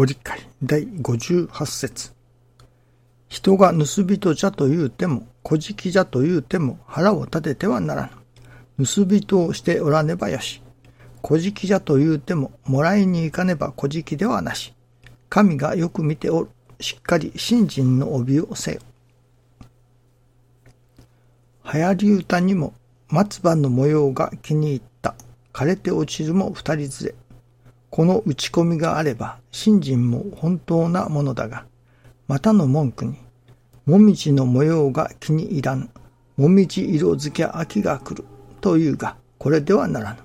ご理解第58節人が盗人じゃと言うても、小じじゃと言うても腹を立ててはならぬ。盗人をしておらねばよし。小じじゃと言うても、もらいに行かねば小じではなし。神がよく見ておる。しっかり信心の帯をせよ。流行り歌にも松葉の模様が気に入った。枯れて落ちるも二人連れ。この打ち込みがあれば、信心も本当なものだが、またの文句に、もみじの模様が気に入らぬ。もみじ色づけ秋が来る。というが、これではならぬ。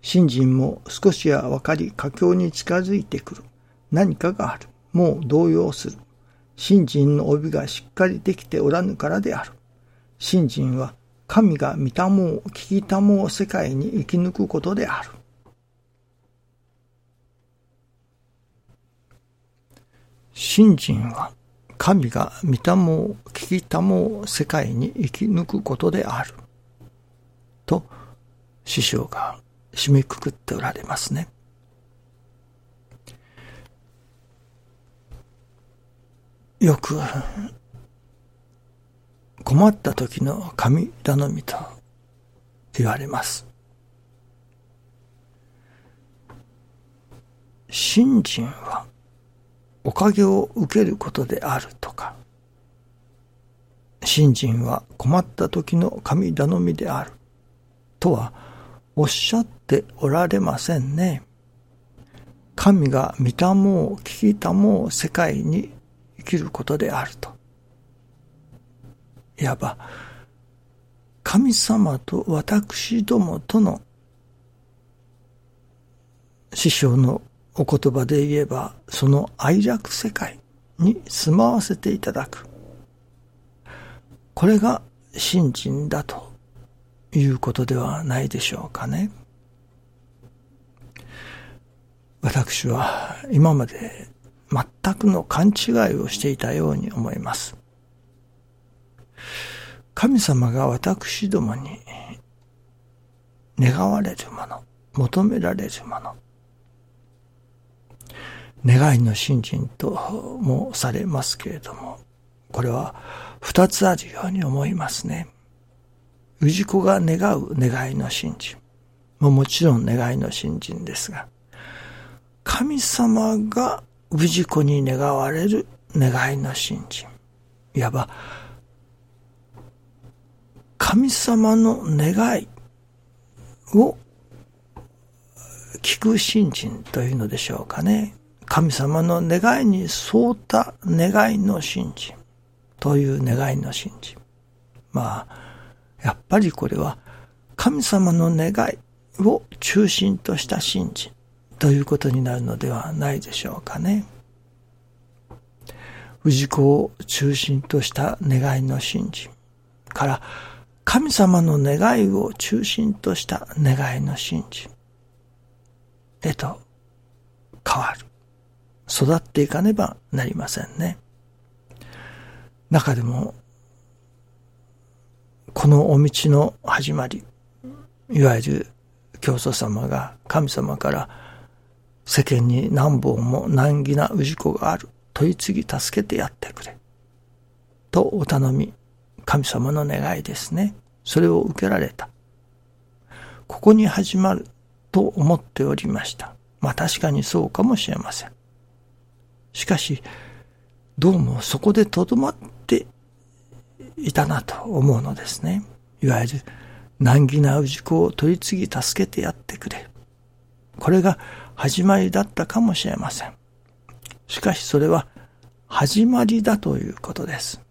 信心も少しは分かり、佳境に近づいてくる。何かがある。もう動揺する。信心の帯がしっかりできておらぬからである。信心は神が見たもう、聞きたもう世界に生き抜くことである。信心は神が見たも聞きたも世界に生き抜くことである。と師匠が締めくくっておられますね。よく困った時の神頼みと言われます。信心かげを受けることであるとか、信心は困った時の神頼みであるとはおっしゃっておられませんね。神が見たもう聞いたもう世界に生きることであると。いわば、神様と私どもとの師匠のお言葉で言えば、その愛楽世界に住まわせていただく。これが信心だということではないでしょうかね。私は今まで全くの勘違いをしていたように思います。神様が私どもに願われるもの、求められるもの、願いの信心ともされますけれども、これは二つあるように思いますね。氏子が願う願いの信心ももちろん願いの信心ですが、神様が氏子に願われる願いの信心。いわば、神様の願いを聞く信心というのでしょうかね。神様の願いに沿った願いの信心という願いの信心。まあ、やっぱりこれは神様の願いを中心とした信心ということになるのではないでしょうかね。氏子を中心とした願いの信心から神様の願いを中心とした願いの信心へと変わる。育っていかねばなりませんね。中でも、このお道の始まり、いわゆる教祖様が神様から世間に何本も難儀な氏子がある。問い次ぎ助けてやってくれ。とお頼み、神様の願いですね。それを受けられた。ここに始まると思っておりました。まあ確かにそうかもしれません。しかし、どうもそこでとどまっていたなと思うのですね。いわゆる難儀な氏子を取り次ぎ助けてやってくれ。これが始まりだったかもしれません。しかしそれは始まりだということです。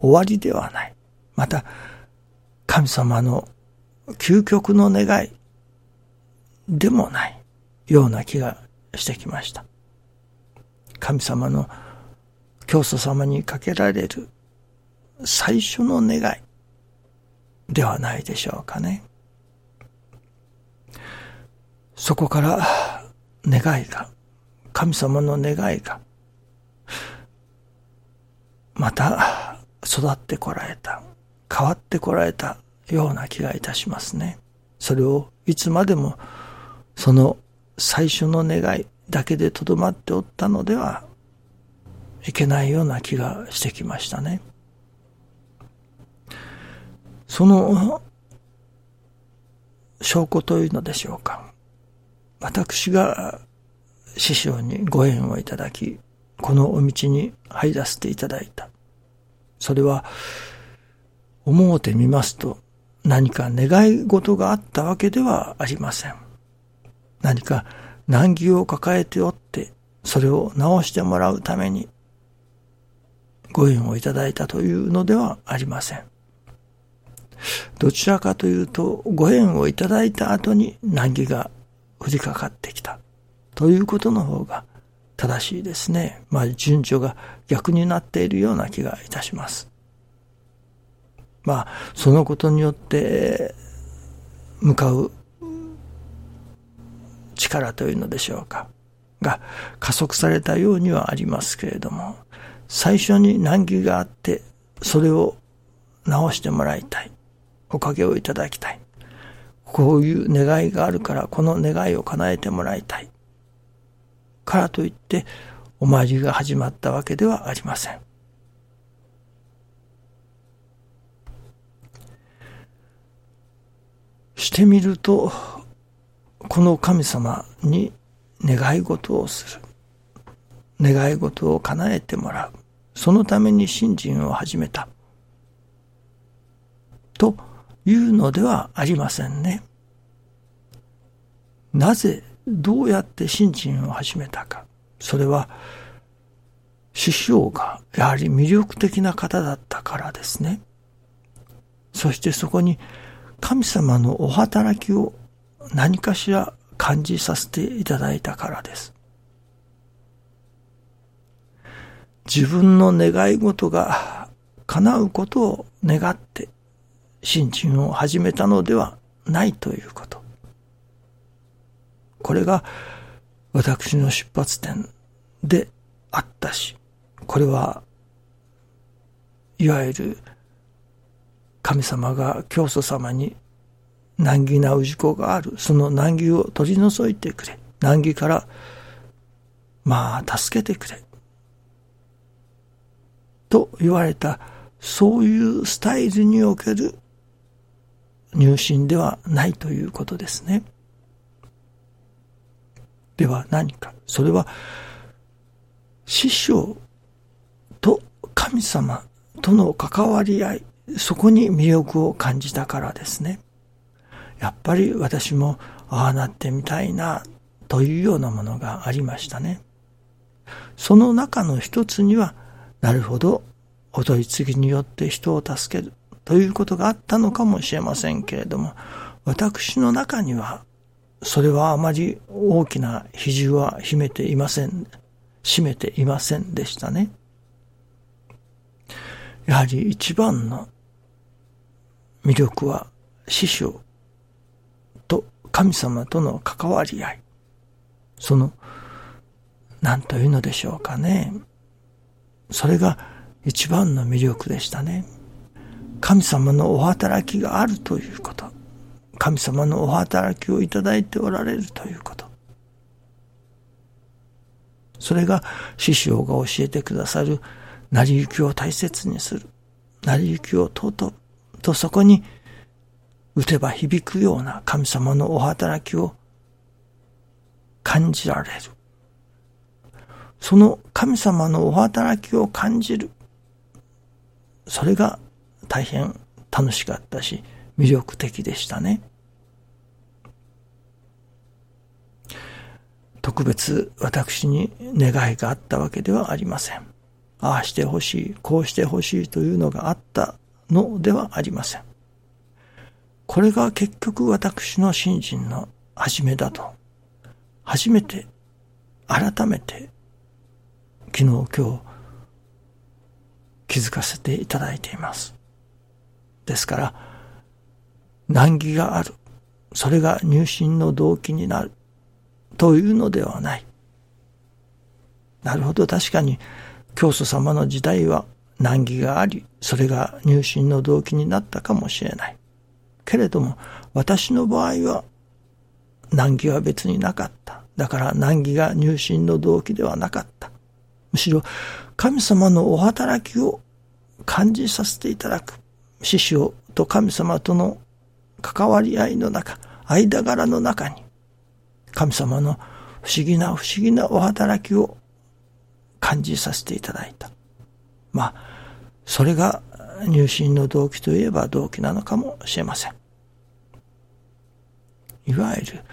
終わりではない。また、神様の究極の願いでもないような気がしてきました。神様の教祖様にかけられる最初の願いではないでしょうかね。そこから願いが、神様の願いが、また育ってこられた、変わってこられたような気がいたしますね。それをいつまでもその最初の願いだけでとどまっておったのではいけないような気がしてきましたね。その証拠というのでしょうか。私が師匠にご縁をいただき、このお道に入らせていただいた。それは、思うてみますと、何か願い事があったわけではありません。何か難儀を抱えておって、それを直してもらうために、ご縁をいただいたというのではありません。どちらかというと、ご縁をいただいた後に難儀が降りかかってきた。ということの方が正しいですね。まあ、順序が逆になっているような気がいたします。まあ、そのことによって、向かう力というのでしょうか。が加速されたようにはありますけれども、最初に難儀があって、それを直してもらいたい。おかげをいただきたい。こういう願いがあるから、この願いを叶えてもらいたい。からといって、お参りが始まったわけではありません。してみると、この神様に願い事をする。願い事を叶えてもらう。そのために信心を始めた。というのではありませんね。なぜ、どうやって信心を始めたか。それは、師匠がやはり魅力的な方だったからですね。そしてそこに神様のお働きを何かしら感じさせていただいたからです。自分の願い事が叶うことを願って信心を始めたのではないということ。これが私の出発点であったし、これはいわゆる神様が教祖様に難儀な氏子がある。その難儀を取り除いてくれ。難儀から、まあ、助けてくれ。と言われた、そういうスタイルにおける入信ではないということですね。では何か。それは、師匠と神様との関わり合い、そこに魅力を感じたからですね。やっぱり私もああなってみたいなというようなものがありましたね。その中の一つには、なるほど、お取り次ぎによって人を助けるということがあったのかもしれませんけれども、私の中には、それはあまり大きな比重は秘めていません、占めていませんでしたね。やはり一番の魅力は師匠神様との関わり合い。その、何というのでしょうかね。それが一番の魅力でしたね。神様のお働きがあるということ。神様のお働きをいただいておられるということ。それが師匠が教えてくださる成り行きを大切にする。成り行きを尊ぶ。とそこに打てば響くような神様のお働きを感じられる。その神様のお働きを感じる。それが大変楽しかったし、魅力的でしたね。特別私に願いがあったわけではありません。ああしてほしい、こうしてほしいというのがあったのではありません。これが結局私の信心の始めだと、初めて、改めて、昨日今日、気づかせていただいています。ですから、難儀がある。それが入信の動機になる。というのではない。なるほど、確かに、教祖様の時代は難儀があり、それが入信の動機になったかもしれない。けれども、私の場合は、難儀は別になかった。だから難儀が入信の動機ではなかった。むしろ神様のお働きを感じさせていただく。師匠と神様との関わり合いの中、間柄の中に、神様の不思議な不思議なお働きを感じさせていただいた。まあ、それが入信の動機といえば動機なのかもしれません。いわゆる、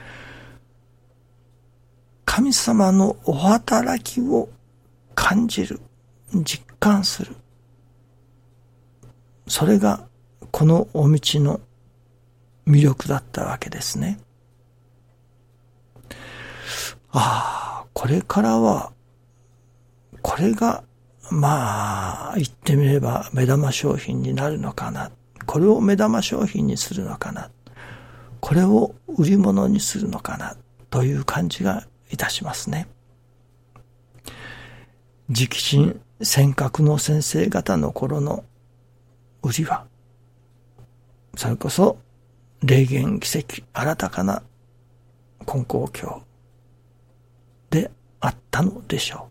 神様のお働きを感じる、実感する。それがこのお道の魅力だったわけですね。ああ、これからは、これが、まあ、言ってみれば目玉商品になるのかな。これを目玉商品にするのかな。これを売り物にするのかな。という感じがいたしますね。直進尖閣の先生方の頃の売りは、それこそ霊言奇跡、新たかな根高教であったのでしょ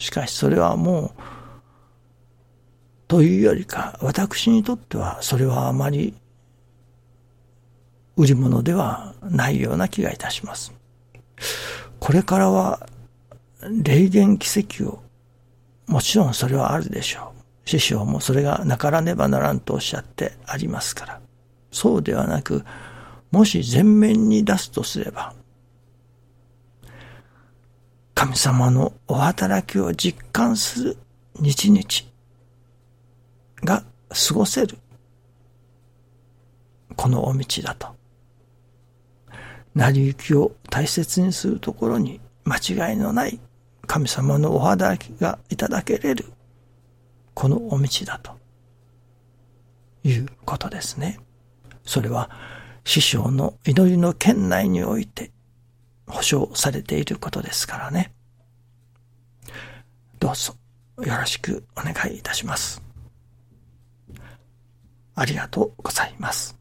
う。しかしそれはもう、というよりか、私にとってはそれはあまり売り物ではないような気がいたします。これからは霊言奇跡を、もちろんそれはあるでしょう。師匠もそれがなからねばならんとおっしゃってありますから。そうではなく、もし前面に出すとすれば、神様のお働きを実感する日々が過ごせる、このお道だと。成り行きを大切にするところに間違いのない神様のお働きがいただけれる、このお道だということですね。それは師匠の祈りの圏内において保証されていることですからね。どうぞよろしくお願いいたします。ありがとうございます。